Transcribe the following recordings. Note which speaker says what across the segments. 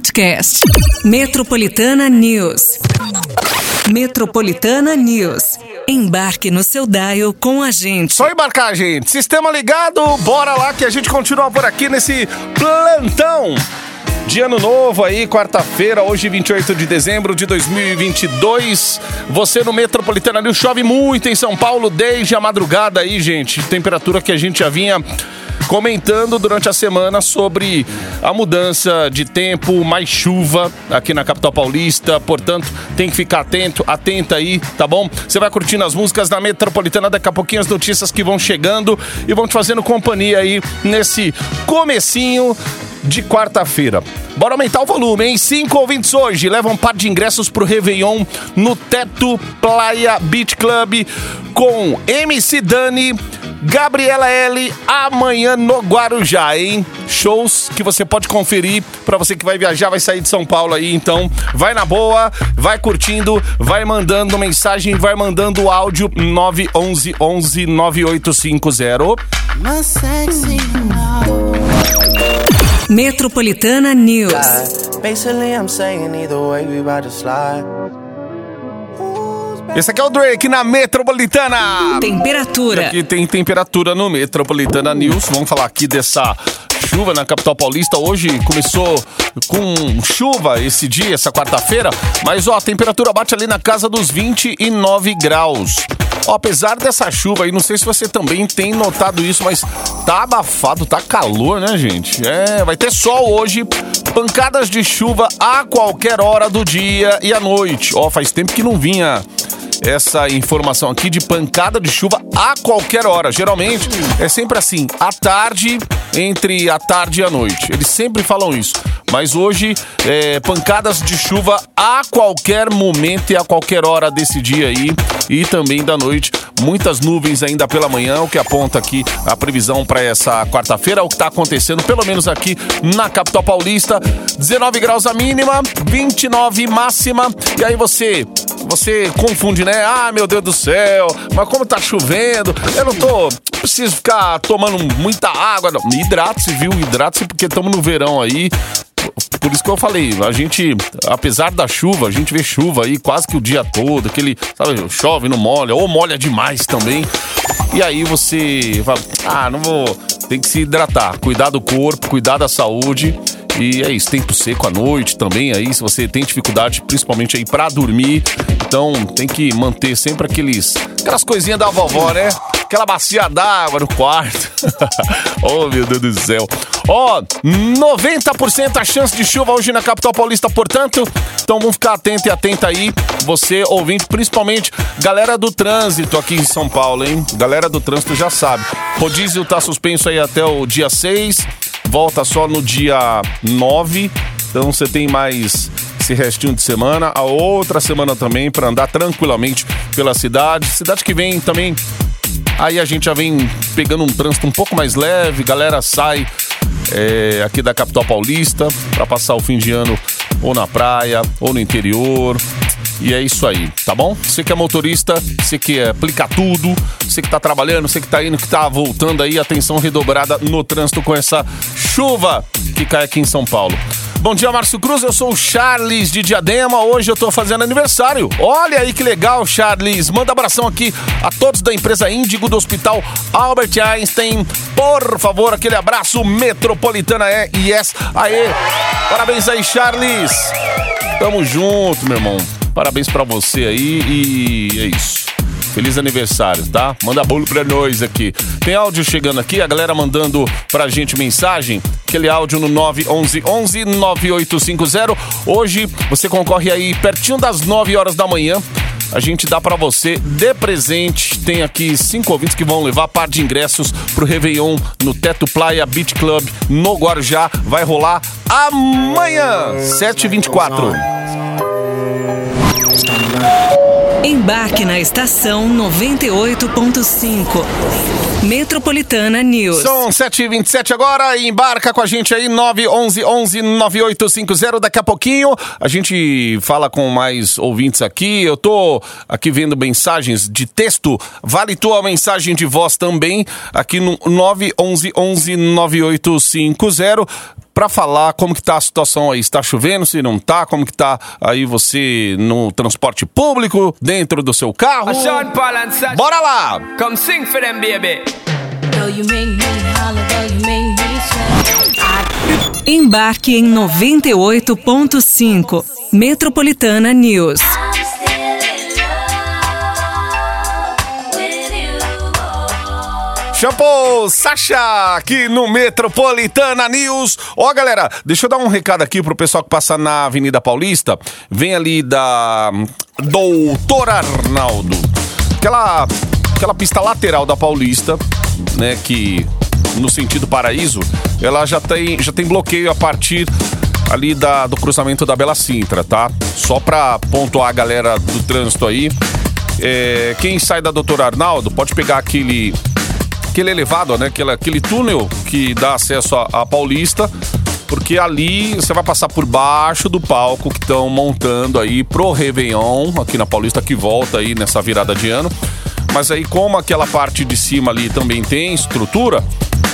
Speaker 1: podcast. Metropolitana News. Metropolitana News. Embarque no seu dial com a gente.
Speaker 2: Só embarcar, gente. Sistema ligado, bora lá que a gente continua por aqui nesse plantão. De ano novo aí, quarta-feira, hoje 28 de dezembro de 2022. Você no Metropolitana News chove muito em São Paulo desde a madrugada aí, gente. Temperatura que a gente já vinha comentando durante a semana sobre a mudança de tempo, mais chuva aqui na capital paulista. Portanto, tem que ficar atento, atenta aí, tá bom? Você vai curtindo as músicas da Metropolitana, daqui a pouquinho as notícias que vão chegando e vão te fazendo companhia aí nesse comecinho de quarta-feira. Bora aumentar o volume, hein? Cinco ouvintes hoje levam um par de ingressos pro Réveillon no Teto Playa Beach Club com MC Dani, Gabriela L amanhã no Guarujá, hein? Shows que você pode conferir para você que vai viajar, vai sair de São Paulo aí, então vai na boa, vai curtindo, vai mandando mensagem, vai mandando áudio 911 11 9850.
Speaker 1: Metropolitana News.
Speaker 3: Basically, I'm saying either way, we about to slide.
Speaker 2: Esse aqui é o Drake na Metropolitana.
Speaker 1: Temperatura.
Speaker 2: Aqui tem temperatura no Metropolitana News. Vamos falar aqui dessa chuva na capital paulista. Hoje começou com chuva esse dia, essa quarta-feira, mas ó, a temperatura bate ali na casa dos 29 graus. Ó, apesar dessa chuva aí, não sei se você também tem notado isso, mas tá abafado, tá calor, né, gente? É, vai ter sol hoje, pancadas de chuva a qualquer hora do dia e à noite. Ó, faz tempo que não vinha essa informação aqui de pancada de chuva a qualquer hora. Geralmente é sempre assim, à tarde, entre a tarde e a noite. Eles sempre falam isso. Mas hoje, é, pancadas de chuva a qualquer momento e a qualquer hora desse dia aí e também da noite. Muitas nuvens ainda pela manhã, o que aponta aqui a previsão para essa quarta-feira, o que está acontecendo, pelo menos aqui na capital paulista. 19 graus a mínima, 29 máxima. E aí você você confunde, né? Ah, meu Deus do céu, mas como tá chovendo, eu não tô. Preciso ficar tomando muita água. Hidrate-se, viu? Hidrate-se, porque estamos no verão aí. Por isso que eu falei, a gente, apesar da chuva, a gente vê chuva aí quase que o dia todo, aquele, sabe, chove, não molha, ou molha demais também. E aí você fala, ah, não vou. Tem que se hidratar, cuidar do corpo, cuidar da saúde. E é isso, tempo seco à noite também aí, se você tem dificuldade, principalmente aí para dormir, então tem que manter sempre aqueles aquelas coisinhas da vovó, né? Aquela bacia d'água no quarto. oh, meu Deus do céu. Ó, oh, 90% a chance de chuva hoje na capital paulista, portanto, então vamos ficar atento e atenta aí, você ouvinte, principalmente galera do trânsito aqui em São Paulo, hein? Galera do trânsito já sabe. Rodízio tá suspenso aí até o dia 6 volta só no dia 9. Então você tem mais esse restinho de semana, a outra semana também para andar tranquilamente pela cidade. Cidade que vem também. Aí a gente já vem pegando um trânsito um pouco mais leve, galera sai é, aqui da capital paulista para passar o fim de ano ou na praia ou no interior. E é isso aí, tá bom? Você que é motorista, você que aplica tudo, você que tá trabalhando, você que tá indo, que tá voltando aí, atenção redobrada no trânsito com essa chuva que cai aqui em São Paulo. Bom dia, Márcio Cruz. Eu sou o Charles de Diadema. Hoje eu tô fazendo aniversário. Olha aí que legal, Charles. Manda abração aqui a todos da empresa Índigo do Hospital Albert Einstein. Por favor, aquele abraço metropolitana é yes. Aê! Parabéns aí, Charles. Tamo junto, meu irmão. Parabéns para você aí e é isso. Feliz aniversário, tá? Manda bolo pra nós aqui. Tem áudio chegando aqui, a galera mandando pra gente mensagem. Aquele áudio no 911 11 9850. Hoje você concorre aí pertinho das 9 horas da manhã. A gente dá para você de presente. Tem aqui cinco ouvintes que vão levar par de ingressos pro Réveillon no Teto Playa Beach Club no Guarujá. Vai rolar amanhã, 7h24.
Speaker 1: Embarque na estação 98.5. Metropolitana News.
Speaker 2: São 7h27 agora. Embarca com a gente aí, 911 11 9850. Daqui a pouquinho a gente fala com mais ouvintes aqui. Eu tô aqui vendo mensagens de texto. Vale tua mensagem de voz também aqui no 911 11 9850 para falar como que tá a situação aí. Está chovendo, se não tá, como que tá aí você no transporte público, dentro do seu carro. Bora lá!
Speaker 4: Come sing for them, baby.
Speaker 1: Embarque em 98.5 Metropolitana News.
Speaker 2: Shampoo Sasha aqui no Metropolitana News. Ó, galera, deixa eu dar um recado aqui pro pessoal que passa na Avenida Paulista. Vem ali da Doutor Arnaldo. Aquela, aquela pista lateral da Paulista, né, que no sentido paraíso, ela já tem, já tem bloqueio a partir ali da, do cruzamento da Bela Sintra, tá? Só pra pontuar a galera do trânsito aí. É, quem sai da Doutor Arnaldo pode pegar aquele aquele elevado, né? Aquele, aquele túnel que dá acesso à, Paulista, porque ali você vai passar por baixo do palco que estão montando aí pro Réveillon, aqui na Paulista, que volta aí nessa virada de ano. Mas aí, como aquela parte de cima ali também tem estrutura,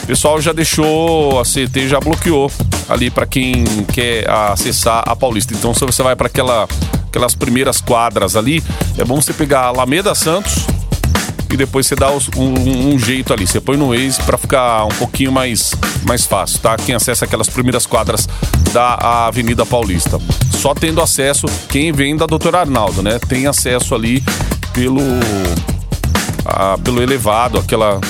Speaker 2: o pessoal já deixou, a CT já bloqueou ali para quem quer acessar a Paulista. Então, se você vai para aquela, aquelas primeiras quadras ali, é bom você pegar a Alameda Santos, e depois você dá um, um, jeito ali. Você põe no Waze para ficar um pouquinho mais, mais fácil, tá? Quem acessa aquelas primeiras quadras da Avenida Paulista. Só tendo acesso, quem vem da Doutor Arnaldo, né? Tem acesso ali pelo, a, pelo elevado, aquela,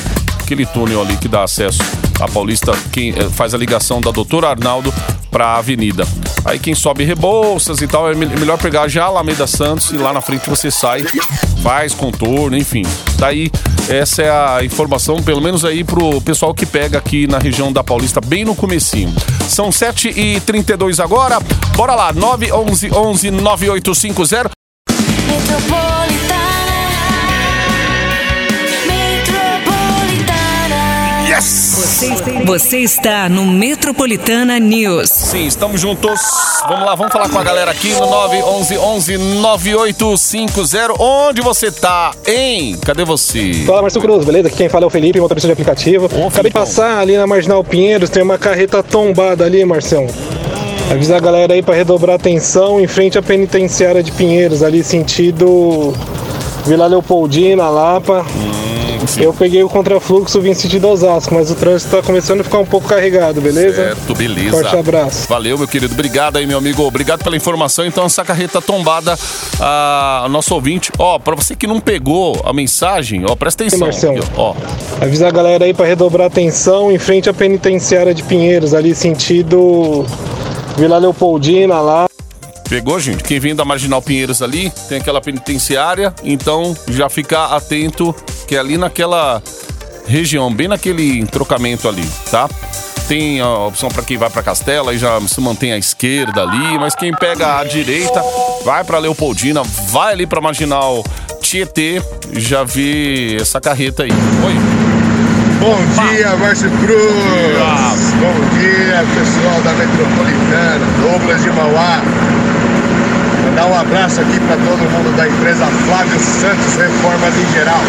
Speaker 2: aquele túnel ali que dá acesso à Paulista, quem eh, faz a ligação da Doutor Arnaldo para a avenida. Aí quem sobe Rebouças e tal, é melhor pegar já a Alameda Santos e lá na frente você sai, faz contorno, enfim. Daí essa é a informação, pelo menos aí pro pessoal que pega aqui na região da Paulista, bem no comecinho. São 7h32 agora, bora lá, 911 11 9850.
Speaker 1: Você está no Metropolitana News.
Speaker 2: Sim, estamos juntos. Vamos lá, vamos falar com a galera aqui no 911 9850. Onde você tá, hein? Cadê você?
Speaker 5: Fala, Marcelo Cruz, beleza? Aqui quem fala é o Felipe, motorista de aplicativo. Ô, Acabei de passar ali na Marginal Pinheiros, tem uma carreta tombada ali, Marcelo. Avisar a galera aí para redobrar atenção em frente à penitenciária de Pinheiros, ali sentido Vila Leopoldina, Lapa. Hum. Eu peguei o contrafluxo, vim sentido Osasco, mas o trânsito tá começando a ficar um pouco carregado, beleza?
Speaker 2: Certo, beleza.
Speaker 5: Forte abraço.
Speaker 2: Valeu, meu querido. Obrigado aí, meu amigo. Obrigado pela informação. Então, essa carreta tombada, a nosso ouvinte. Ó, pra você que não pegou a mensagem, ó, presta atenção.
Speaker 5: Marcelo, ó. Avisar a galera aí para redobrar atenção em frente à penitenciária de Pinheiros, ali sentido Vila Leopoldina lá.
Speaker 2: Pegou, gente? Quem vem da Marginal Pinheiros ali, tem aquela penitenciária, então já fica atento que é ali naquela região, bem naquele trocamento ali, tá? Tem a opção para quem vai para Castela e já se mantém à esquerda ali, mas quem pega a direita vai para Leopoldina, vai ali para Marginal Tietê, já vê essa carreta aí. Oi.
Speaker 6: Bom dia, Márcio Cruz. Bom dia, pessoal da Metropolitana, Douglas de Mauá. Mandar um abraço aqui para todo mundo da empresa Flávio Santos Reformas em Geral.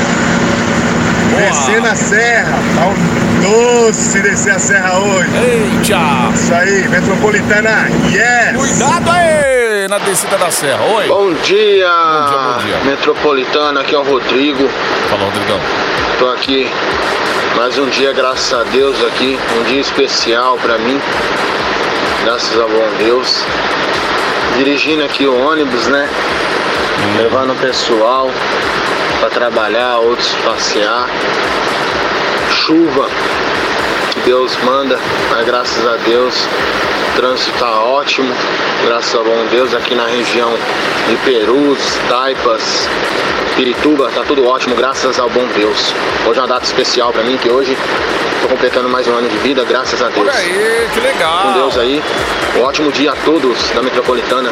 Speaker 6: Descer na serra, tá um doce descer a serra hoje.
Speaker 2: Eita!
Speaker 6: Isso aí, Metropolitana, yes!
Speaker 2: Cuidado aí na descida da serra, oi!
Speaker 7: Bom dia! Bom dia, bom dia. Metropolitana, aqui é o Rodrigo.
Speaker 2: Fala, Rodrigão.
Speaker 7: Tô aqui mais um dia, graças a Deus, aqui, um dia especial para mim. Graças a bom Deus dirigindo aqui o ônibus, né? Levando o pessoal para trabalhar, outros passear. Chuva que Deus manda, mas graças a Deus o trânsito tá ótimo, graças a bom Deus aqui na região de Perus, Taipas, Pirituba, tá tudo ótimo, graças ao bom Deus. Hoje é uma data especial para mim que hoje tô completando mais um ano de vida, graças a Deus.
Speaker 2: Olha aí, que legal.
Speaker 7: Com Deus aí. Um ótimo dia a todos da Metropolitana.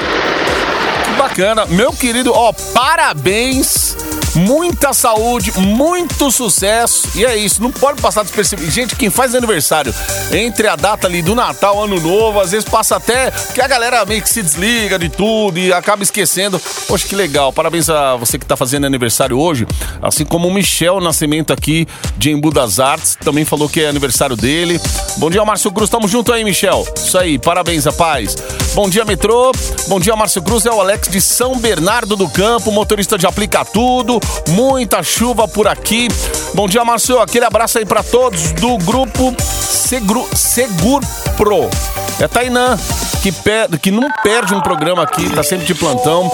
Speaker 2: Que bacana. Meu querido, ó, parabéns muita saúde, muito sucesso. E é isso, não pode passar despercebido. Gente, quem faz aniversário entre a data ali do Natal, Ano Novo, às vezes passa até que a galera meio que se desliga de tudo e acaba esquecendo. Poxa, que legal. Parabéns a você que tá fazendo aniversário hoje. Assim como o Michel Nascimento aqui de Embu das Artes, também falou que é aniversário dele. Bom dia, Márcio Cruz. Tamo junto aí, Michel. Isso aí, parabéns, rapaz. Bom dia, metrô. Bom dia, Márcio Cruz. É o Alex de São Bernardo do Campo, motorista de Aplica Tudo. Muita chuva por aqui. Bom dia, Márcio. Aquele abraço aí para todos do grupo Seguro, Segur Pro. É Tainã, que, per, que não perde um programa aqui, tá sempre de plantão.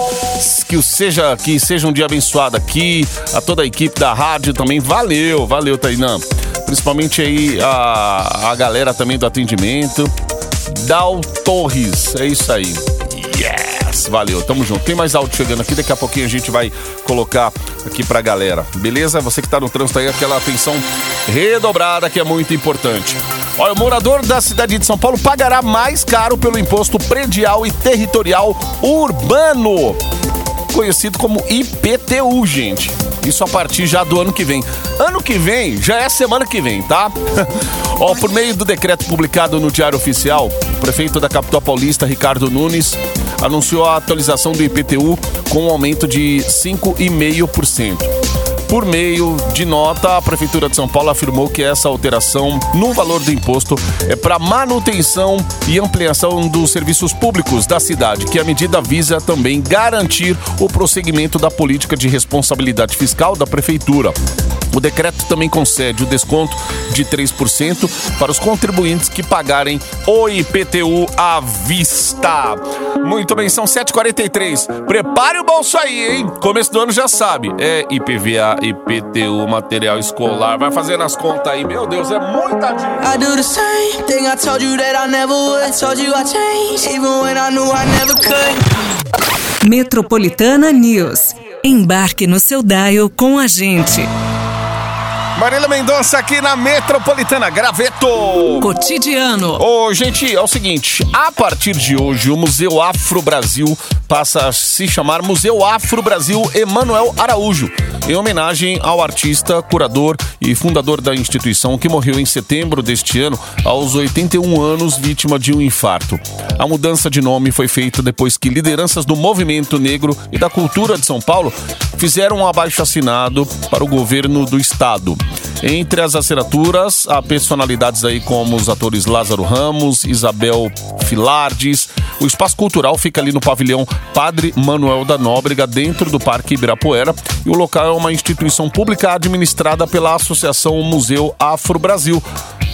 Speaker 2: Que seja, que seja um dia abençoado aqui. A toda a equipe da rádio também. Valeu, valeu, Tainã. Principalmente aí a, a galera também do atendimento. Dal Torres, é isso aí. Yes, valeu, tamo junto. Tem mais áudio chegando aqui, daqui a pouquinho a gente vai colocar aqui pra galera, beleza? Você que tá no trânsito aí, aquela atenção redobrada que é muito importante. Olha, o morador da cidade de São Paulo pagará mais caro pelo imposto predial e territorial urbano, conhecido como IPTU, gente. Isso a partir já do ano que vem. Ano que vem já é semana que vem, tá? Ó, por meio do decreto publicado no Diário Oficial, o prefeito da capital paulista, Ricardo Nunes, anunciou a atualização do IPTU com um aumento de 5,5%. Por meio de nota, a Prefeitura de São Paulo afirmou que essa alteração no valor do imposto é para manutenção e ampliação dos serviços públicos da cidade, que a medida visa também garantir o prosseguimento da política de responsabilidade fiscal da Prefeitura. O decreto também concede o desconto de 3% para os contribuintes que pagarem o IPTU à vista. Muito bem, são 7h43. Prepare o bolso aí, hein? Começo do ano já sabe. É IPVA, IPTU, material escolar. Vai fazendo as contas aí. Meu Deus, é muita dívida.
Speaker 4: I do the same thing I told you that I never would. I told you I changed, even when I knew I never could.
Speaker 1: Metropolitana News. Embarque no seu dial com a gente.
Speaker 2: Marília Mendonça aqui na Metropolitana Graveto.
Speaker 1: Cotidiano.
Speaker 2: Ô, gente, é o seguinte: a partir de hoje, o Museu Afro Brasil passa a se chamar Museu Afro Brasil Emanuel Araújo, em homenagem ao artista, curador e fundador da instituição que morreu em setembro deste ano, aos 81 anos, vítima de um infarto. A mudança de nome foi feita depois que lideranças do movimento negro e da cultura de São Paulo fizeram um abaixo-assinado para o governo do estado. Entre as assinaturas, há personalidades aí como os atores Lázaro Ramos, Isabel Filardes. O espaço cultural fica ali no pavilhão Padre Manuel da Nóbrega, dentro do Parque Ibirapuera. E o local é uma instituição pública administrada pela Associação Museu Afro Brasil,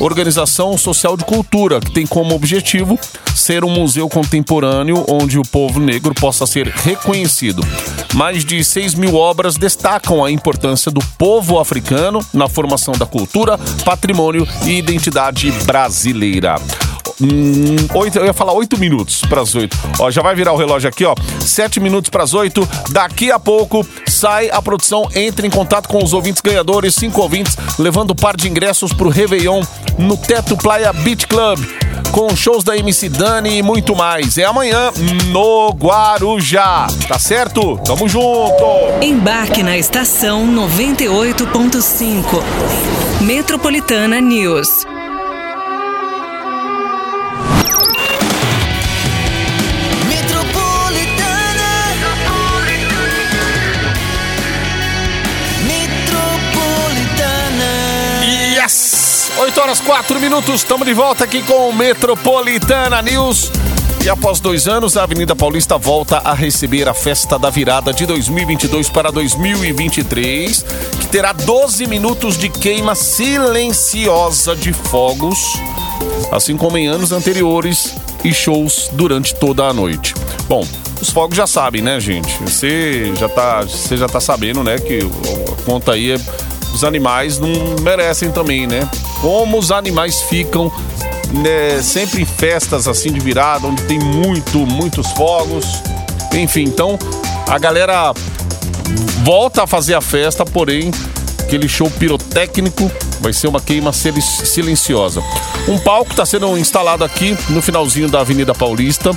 Speaker 2: organização social de cultura, que tem como objetivo ser um museu contemporâneo onde o povo negro possa ser reconhecido. Mais de 6 mil obras destacam a importância do povo africano na formação da cultura, patrimônio e identidade brasileira. Hum, oito, eu ia falar oito minutos para as oito. Ó, já vai virar o relógio aqui, ó. Sete minutos para as oito. Daqui a pouco sai a produção. Entre em contato com os ouvintes ganhadores, cinco ouvintes, levando par de ingressos para o Réveillon no Teto Playa Beach Club. Com shows da MC Dani e muito mais. É amanhã no Guarujá. Tá certo? Tamo junto!
Speaker 1: Embarque na estação 98.5. Metropolitana News.
Speaker 2: Yes! 8 horas 4 minutos, estamos de volta aqui com o Metropolitana News. E após dois anos, a Avenida Paulista volta a receber a festa da virada de 2022 para 2023, que terá 12 minutos de queima silenciosa de fogos, assim como em anos anteriores, e shows durante toda a noite. Bom, os fogos já sabem, né, gente? Você já tá, você já tá sabendo, né, que a conta aí é os animais não merecem também, né? Como os animais ficam né, sempre em festas assim de virada, onde tem muito, muitos fogos. Enfim, então a galera volta a fazer a festa, porém aquele show pirotécnico vai ser uma queima silenciosa. Um palco está sendo instalado aqui no finalzinho da Avenida Paulista.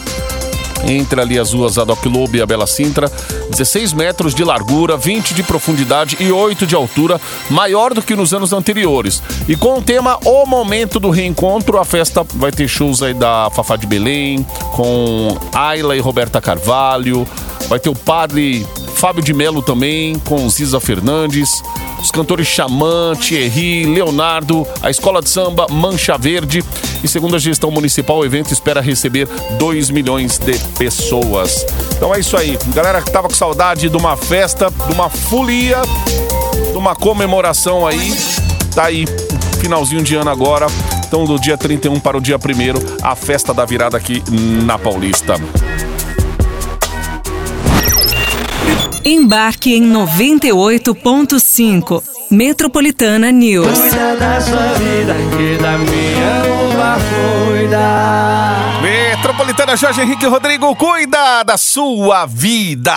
Speaker 2: Entre ali as ruas Adoc Lobo e a Bela Sintra. 16 metros de largura, 20 de profundidade e 8 de altura, maior do que nos anos anteriores. E com o tema O Momento do Reencontro, a festa vai ter shows aí da Fafá de Belém, com Ayla e Roberta Carvalho, vai ter o padre Fábio de Melo também, com Ziza Fernandes, os cantores Xamã, Thierry, Leonardo, a Escola de Samba Mancha Verde. E segundo a gestão municipal, o evento espera receber 2 milhões de pessoas. Então é isso aí. Galera que tava com saudade de uma festa, de uma folia, de uma comemoração aí. Tá aí, finalzinho de ano agora. Então, do dia 31 para o dia 1 a festa da virada aqui na Paulista.
Speaker 1: Embarque em 98.5. Metropolitana News.
Speaker 4: Cuida da sua vida, que da minha uma cuida.
Speaker 2: Metropolitana Jorge Henrique Rodrigo, cuida da sua vida.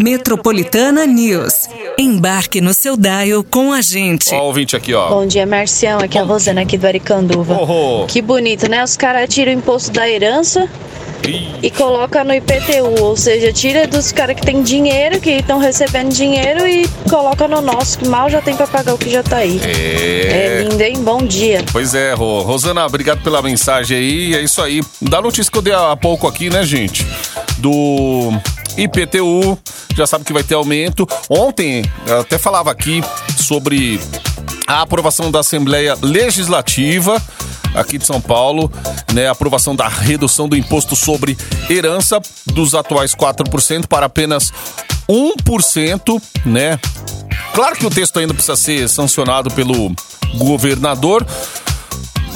Speaker 1: Metropolitana News. Embarque no seu dial com a gente.
Speaker 2: Ó, o ouvinte aqui, ó.
Speaker 8: Bom dia, Marcião. Aqui é a Rosana aqui do Aricanduva.
Speaker 2: Oh,
Speaker 8: Que bonito, né? Os caras tiram o imposto da herança e coloca no IPTU, ou seja, tira dos caras que tem dinheiro, que estão recebendo dinheiro e coloca no nosso, que mal já tem pra pagar o que já tá aí.
Speaker 2: É.
Speaker 8: É lindo, hein? Bom dia.
Speaker 2: Pois é, Rô. Rosana, obrigado pela mensagem aí. É isso aí. Da notícia que eu dei há pouco aqui, né, gente? Do IPTU. Já sabe que vai ter aumento. Ontem, eu até falava aqui sobre a aprovação da Assembleia Legislativa aqui de São Paulo, né, a aprovação da redução do imposto sobre herança dos atuais 4% para apenas 1%, né? Claro que o texto ainda precisa ser sancionado pelo governador,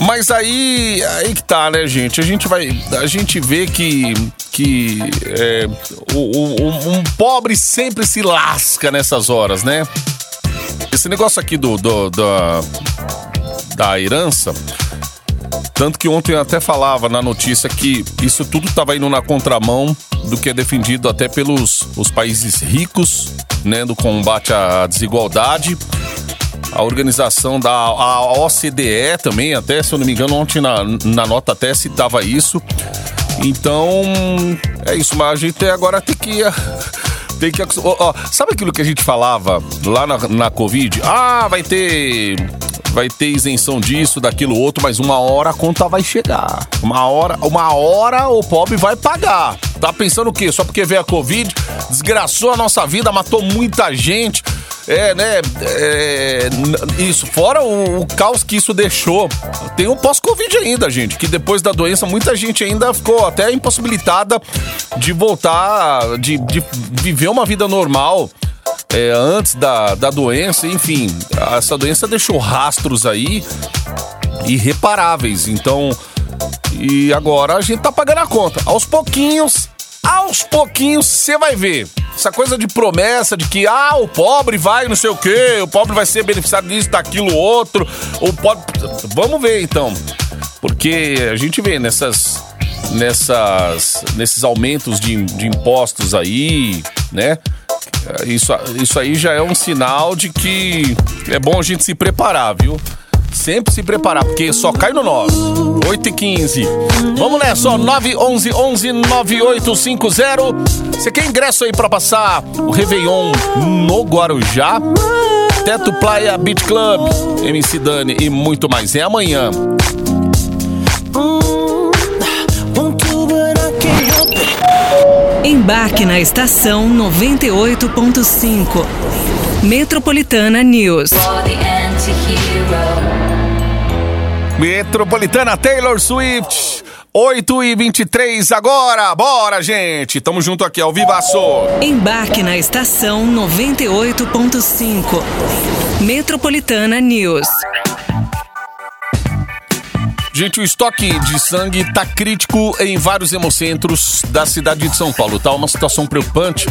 Speaker 2: mas aí, aí que tá, né, gente? A gente vai. A gente vê que. que é, o, o- um, pobre sempre se lasca nessas horas, né? Esse negócio aqui do, do- da, da herança. Tanto que ontem eu até falava na notícia que isso tudo estava indo na contramão do que é defendido até pelos os países ricos, né, do combate à desigualdade. A organização da a OCDE também, até se eu não me engano, ontem na, na nota até citava isso. Então, é isso, mas a gente agora tem que. Tem que. ó, ó, sabe aquilo que a gente falava lá na, na Covid? Ah, vai ter. Vai ter isenção disso, daquilo outro, mas uma hora a conta vai chegar. Uma hora, uma hora o pobre vai pagar. Tá pensando o quê? Só porque veio a Covid, desgraçou a nossa vida, matou muita gente. É, né? é, isso, fora o, o caos que isso deixou. Tem o pós-Covid ainda, gente, que depois da doença muita gente ainda ficou até impossibilitada de voltar, de, de viver uma vida normal. é, antes da, da doença, enfim, essa doença deixou rastros aí irreparáveis. Então, e agora a gente tá pagando a conta. Aos pouquinhos, aos pouquinhos você vai ver. Essa coisa de promessa de que, ah, o pobre vai não sei o quê, o pobre vai ser beneficiado disso, daquilo, outro. O pobre. Vamos ver então. Porque a gente vê nessas. Nessas, nesses aumentos de, de impostos aí, né? Isso, isso aí já é um sinal de que é bom a gente se preparar, viu? Sempre se preparar, porque só cai no nosso. 8 e 15. Vamos nessa, ó. 911 11 9850. Você quer ingresso aí pra passar o Réveillon no Guarujá? Teto Playa Beach Club, MC Dani e muito mais. É amanhã.
Speaker 1: Embarque na estação 98.5. Metropolitana News.
Speaker 2: Metropolitana Taylor Swift. 8 e 23 agora. Bora, gente. Tamo junto aqui ao Vivaço.
Speaker 1: Embarque na estação 98.5. Metropolitana News.
Speaker 2: Gente, o estoque de sangue tá crítico em vários hemocentros da cidade de São Paulo. Tá uma situação preocupante,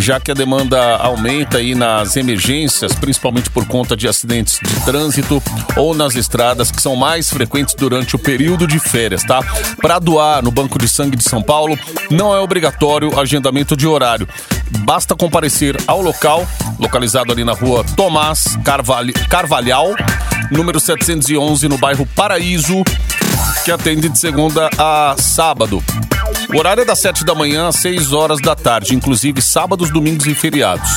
Speaker 2: já que a demanda aumenta aí nas emergências, principalmente por conta de acidentes de trânsito ou nas estradas que são mais frequentes durante o período de férias, tá? Para doar no Banco de Sangue de São Paulo, não é obrigatório agendamento de horário. Basta comparecer ao local, localizado ali na rua Tomás Carvalho, Carvalhal, número 711, no bairro Paraíso, que atende de segunda a sábado. O horário é das 7 da manhã às 6 horas da tarde, inclusive sábados, domingos e feriados.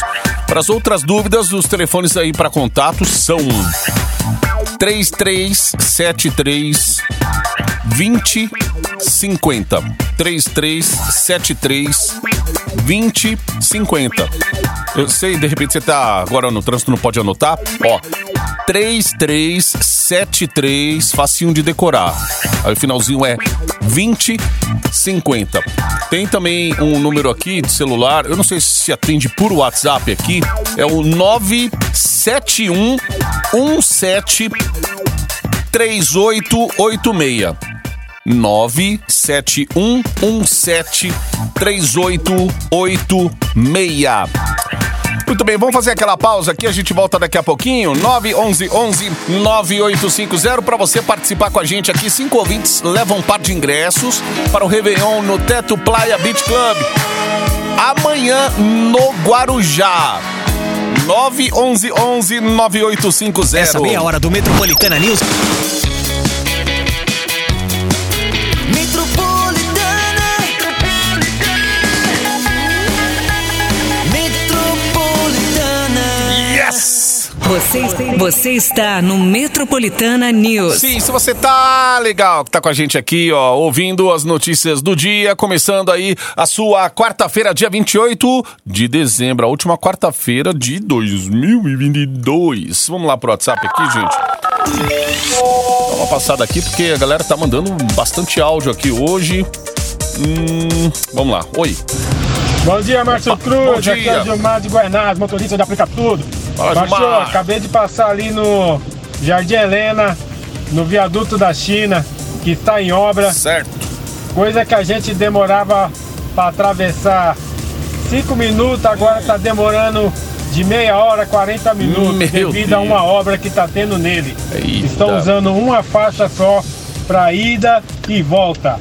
Speaker 2: Para as outras dúvidas, os telefones aí para contato são 3373 2050. 3373 2050. Eu sei, de repente você tá agora no trânsito, não pode anotar. Ó, 3373, facinho de decorar. Aí o finalzinho é 2050. Tem também um número aqui de celular, eu não sei se atende por WhatsApp aqui, é o 971 17 3886. 971173886. Muito bem, vamos fazer aquela pausa aqui, a gente volta daqui a pouquinho. 911 9850 para você participar com a gente aqui. Cinco ouvintes levam um par de ingressos para o Réveillon no Teto Playa Beach Club. Amanhã no Guarujá. 911 9850.
Speaker 9: Essa meia hora do Metropolitana News.
Speaker 1: Você, você está no Metropolitana News.
Speaker 2: Sim, se você tá legal, que tá com a gente aqui, ó, ouvindo as notícias do dia, começando aí a sua quarta-feira, dia 28 de dezembro, a última quarta-feira de 2022. Vamos lá pro WhatsApp aqui, gente. Dá uma passada aqui, porque a galera tá mandando bastante áudio aqui hoje. Hum, vamos lá. Oi.
Speaker 10: Bom dia, Márcio Cruz.
Speaker 2: bom
Speaker 10: Aqui é
Speaker 2: dia.
Speaker 10: o Gilmar de Guanás, motorista de Aplica Tudo.
Speaker 2: Fala, Gilmar.
Speaker 10: acabei de passar ali no Jardim Helena, no viaduto da China, que está em obra.
Speaker 2: Certo.
Speaker 10: Coisa que a gente demorava para atravessar 5 minutos, agora está demorando de meia hora, 40 minutos,
Speaker 2: Meu
Speaker 10: devido a
Speaker 2: Deus.
Speaker 10: uma obra que está tendo nele.
Speaker 2: Eita.
Speaker 10: Estão usando uma faixa só para ida e volta.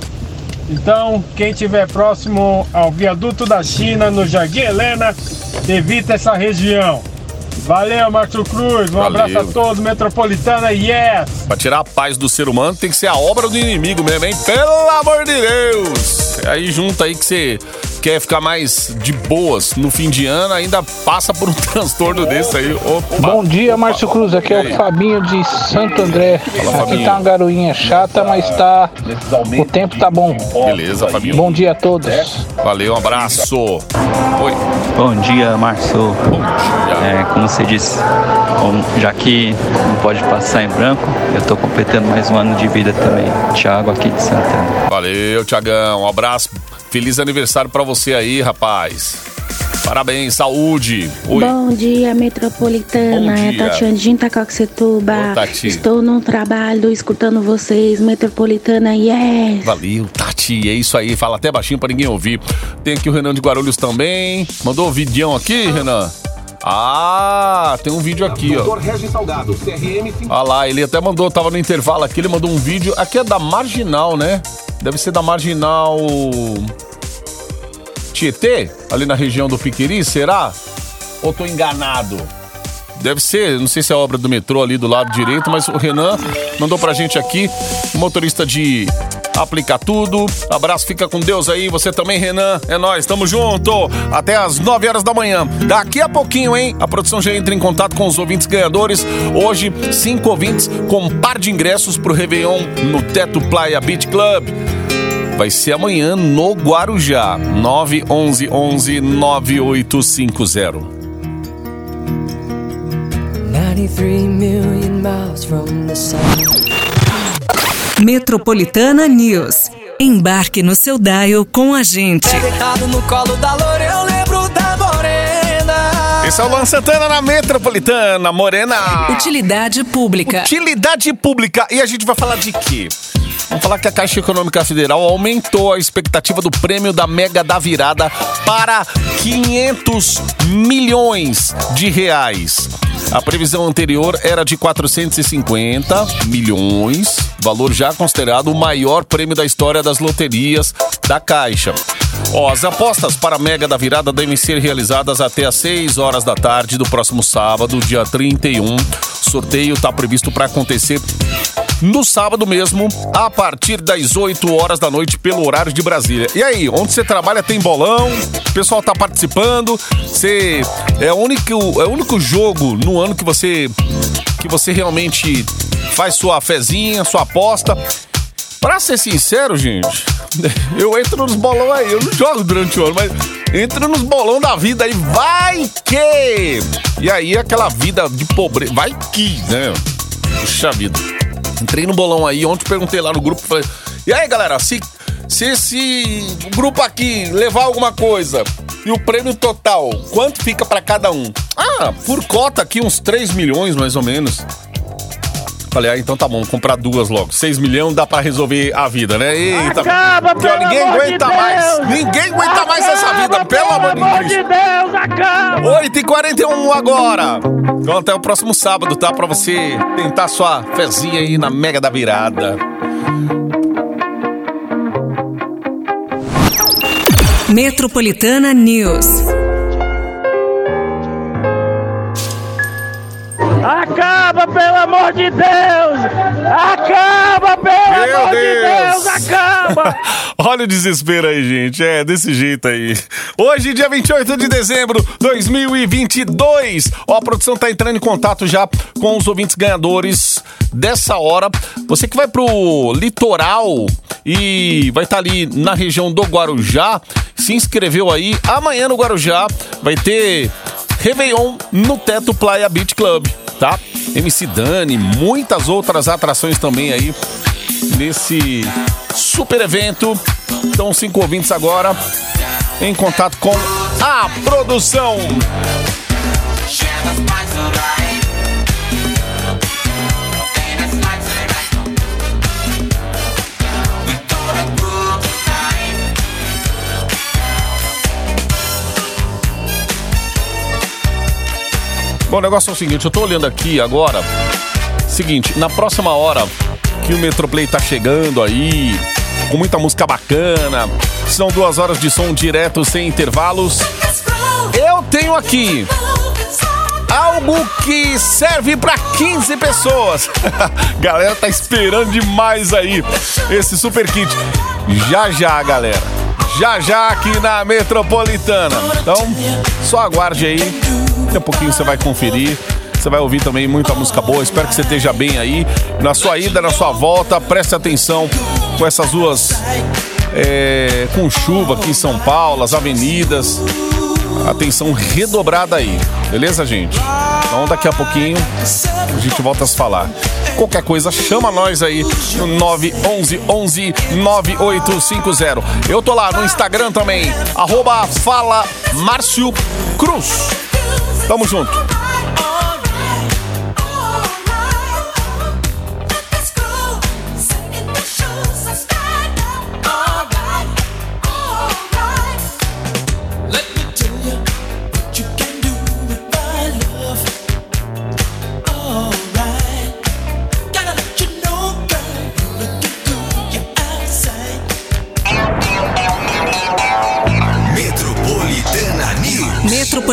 Speaker 10: Então, quem estiver próximo ao viaduto da China, no Jardim Helena, evita essa região. Valeu, Márcio Cruz. Um
Speaker 2: Valeu.
Speaker 10: abraço a todos, Metropolitana, yes!
Speaker 2: Pra tirar a paz do ser humano tem que ser a obra do inimigo mesmo, hein? Pelo amor de Deus! Aí junta aí que você quer ficar mais de boas no fim de ano, ainda passa por um transtorno desse aí. Opa.
Speaker 11: Bom dia, Márcio Cruz. Aqui é o Fabinho de Santo André.
Speaker 2: Fabinho.
Speaker 11: Aqui tá uma garoinha chata, mas tá. O tempo tá bom.
Speaker 2: Beleza, Fabinho.
Speaker 11: Bom dia a todos.
Speaker 2: Valeu, um abraço. Oi.
Speaker 12: Bom dia,
Speaker 2: dia.
Speaker 12: É, como você disse, bom, já que não pode passar em branco, eu tô completando mais um ano de vida também. Thiago aqui de Santana.
Speaker 2: Valeu, Tiagão. Um abraço. Feliz aniversário pra você aí, rapaz. Parabéns, saúde. Oi.
Speaker 13: Bom dia, Metropolitana.
Speaker 2: Bom
Speaker 13: É
Speaker 2: dia.
Speaker 13: Tatiana de Itacoaxetuba.
Speaker 2: Ô, Tati.
Speaker 13: Estou no trabalho escutando vocês, Metropolitana, yes!
Speaker 2: Valeu, Tati. É isso aí. Fala até baixinho pra ninguém ouvir. Tem aqui o Renan de Guarulhos também. Mandou o videão aqui, Renan? Ah, tem um vídeo aqui, ó. Olha lá, ele até mandou, tava no intervalo aqui, ele mandou um vídeo. Aqui é da Marginal, né? Deve ser da Marginal. Tietê? Ali na região do Piqueri, será? Ou tô enganado? Deve ser, não sei se é obra do metrô ali do lado direito, mas o Renan mandou pra gente aqui, motorista de Aplica Tudo. Abraço, fica com Deus aí. Você também, Renan. É nós, tamo junto. Até às 9 horas da manhã. Daqui a pouquinho, hein? A produção já entra em contato com os ouvintes ganhadores. Hoje, cinco ouvintes com um par de ingressos pro Réveillon no Teto Playa Beach Club. Vai ser amanhã no Guarujá. 911 11 9850.
Speaker 14: 93 million miles from the sun.
Speaker 1: Metropolitana News. Embarque no seu dial com a gente.
Speaker 4: Deitado no colo da loura, eu lembro da morena.
Speaker 2: Esse é o Luan Santana na Metropolitana, Morena.
Speaker 1: Utilidade pública.
Speaker 2: Utilidade pública. E a gente vai falar de quê? Vamos falar que a Caixa Econômica Federal aumentou a expectativa do prêmio da Mega da Virada para 500 milhões de reais. A previsão anterior era de 450 milhões, valor já considerado o maior prêmio da história das loterias da Caixa. As apostas para a Mega da Virada devem ser realizadas até às 6 horas da tarde do próximo sábado, dia 31. O sorteio está previsto para acontecer no sábado mesmo, a partir das 8 horas da noite, pelo horário de Brasília. E aí, onde você trabalha tem bolão, o pessoal tá participando, você é o único, é o único jogo no ano que você que você realmente faz sua fezinha, sua aposta. Pra ser sincero, gente, eu entro nos bolão aí, eu não jogo durante o ano, mas entro nos bolão da vida aí, vai que! E aí aquela vida de pobreza, vai que, né? Puxa vida. Entrei no bolão aí, ontem perguntei lá no grupo, falei, e aí galera, se, se esse grupo aqui levar alguma coisa e o prêmio total, quanto fica pra cada um? Ah, por cota aqui uns 3 milhões mais ou menos. Falei, ah, então tá bom, comprar duas logo. 6 milhões dá pra resolver a vida, né? Eita,
Speaker 15: Acaba, pelo
Speaker 2: ninguém
Speaker 15: amor de
Speaker 2: aguenta
Speaker 15: Deus!
Speaker 2: mais. Ninguém aguenta mais essa vida, pelo amor de Deus.
Speaker 15: de Deus, acaba!
Speaker 2: 8h41 agora. Então até o próximo sábado, tá? Pra você tentar sua fezinha aí na Mega da Virada.
Speaker 1: Metropolitana News.
Speaker 15: Pelo amor de Deus! Acaba, pelo
Speaker 2: Meu
Speaker 15: amor
Speaker 2: Deus!
Speaker 15: de Deus, acaba!
Speaker 2: Olha o desespero aí, gente. É desse jeito aí. Hoje, dia 28 de dezembro de 2022. Ó, a produção tá entrando em contato já com os ouvintes ganhadores dessa hora. Você que vai pro litoral e vai estar ali na região do Guarujá, se inscreveu aí. Amanhã no Guarujá vai ter Réveillon no Teto Playa Beach Club, tá? MC Dani, muitas outras atrações também aí nesse super evento. Então, cinco ouvintes agora em contato com a produção. Bom, o negócio é o seguinte, eu tô olhando aqui agora. Seguinte, na próxima hora que o Metroplay tá chegando aí, com muita música bacana, são duas horas de som direto sem intervalos. Eu tenho aqui algo que serve para 15 pessoas. galera tá esperando demais aí esse super kit. Já já, galera. Já já aqui na Metropolitana. Então, só aguarde aí. Daqui a pouquinho você vai conferir. Você vai ouvir também muita música boa. Espero que você esteja bem aí. Na sua ida, na sua volta, preste atenção com essas ruas é, com chuva aqui em São Paulo, as avenidas. Atenção redobrada aí, beleza, gente? Então daqui a pouquinho a gente volta a se falar. Qualquer coisa, chama nós aí no 911 11 9850. Eu tô lá no Instagram também, arroba Fala Márcio Cruz. Tamo junto.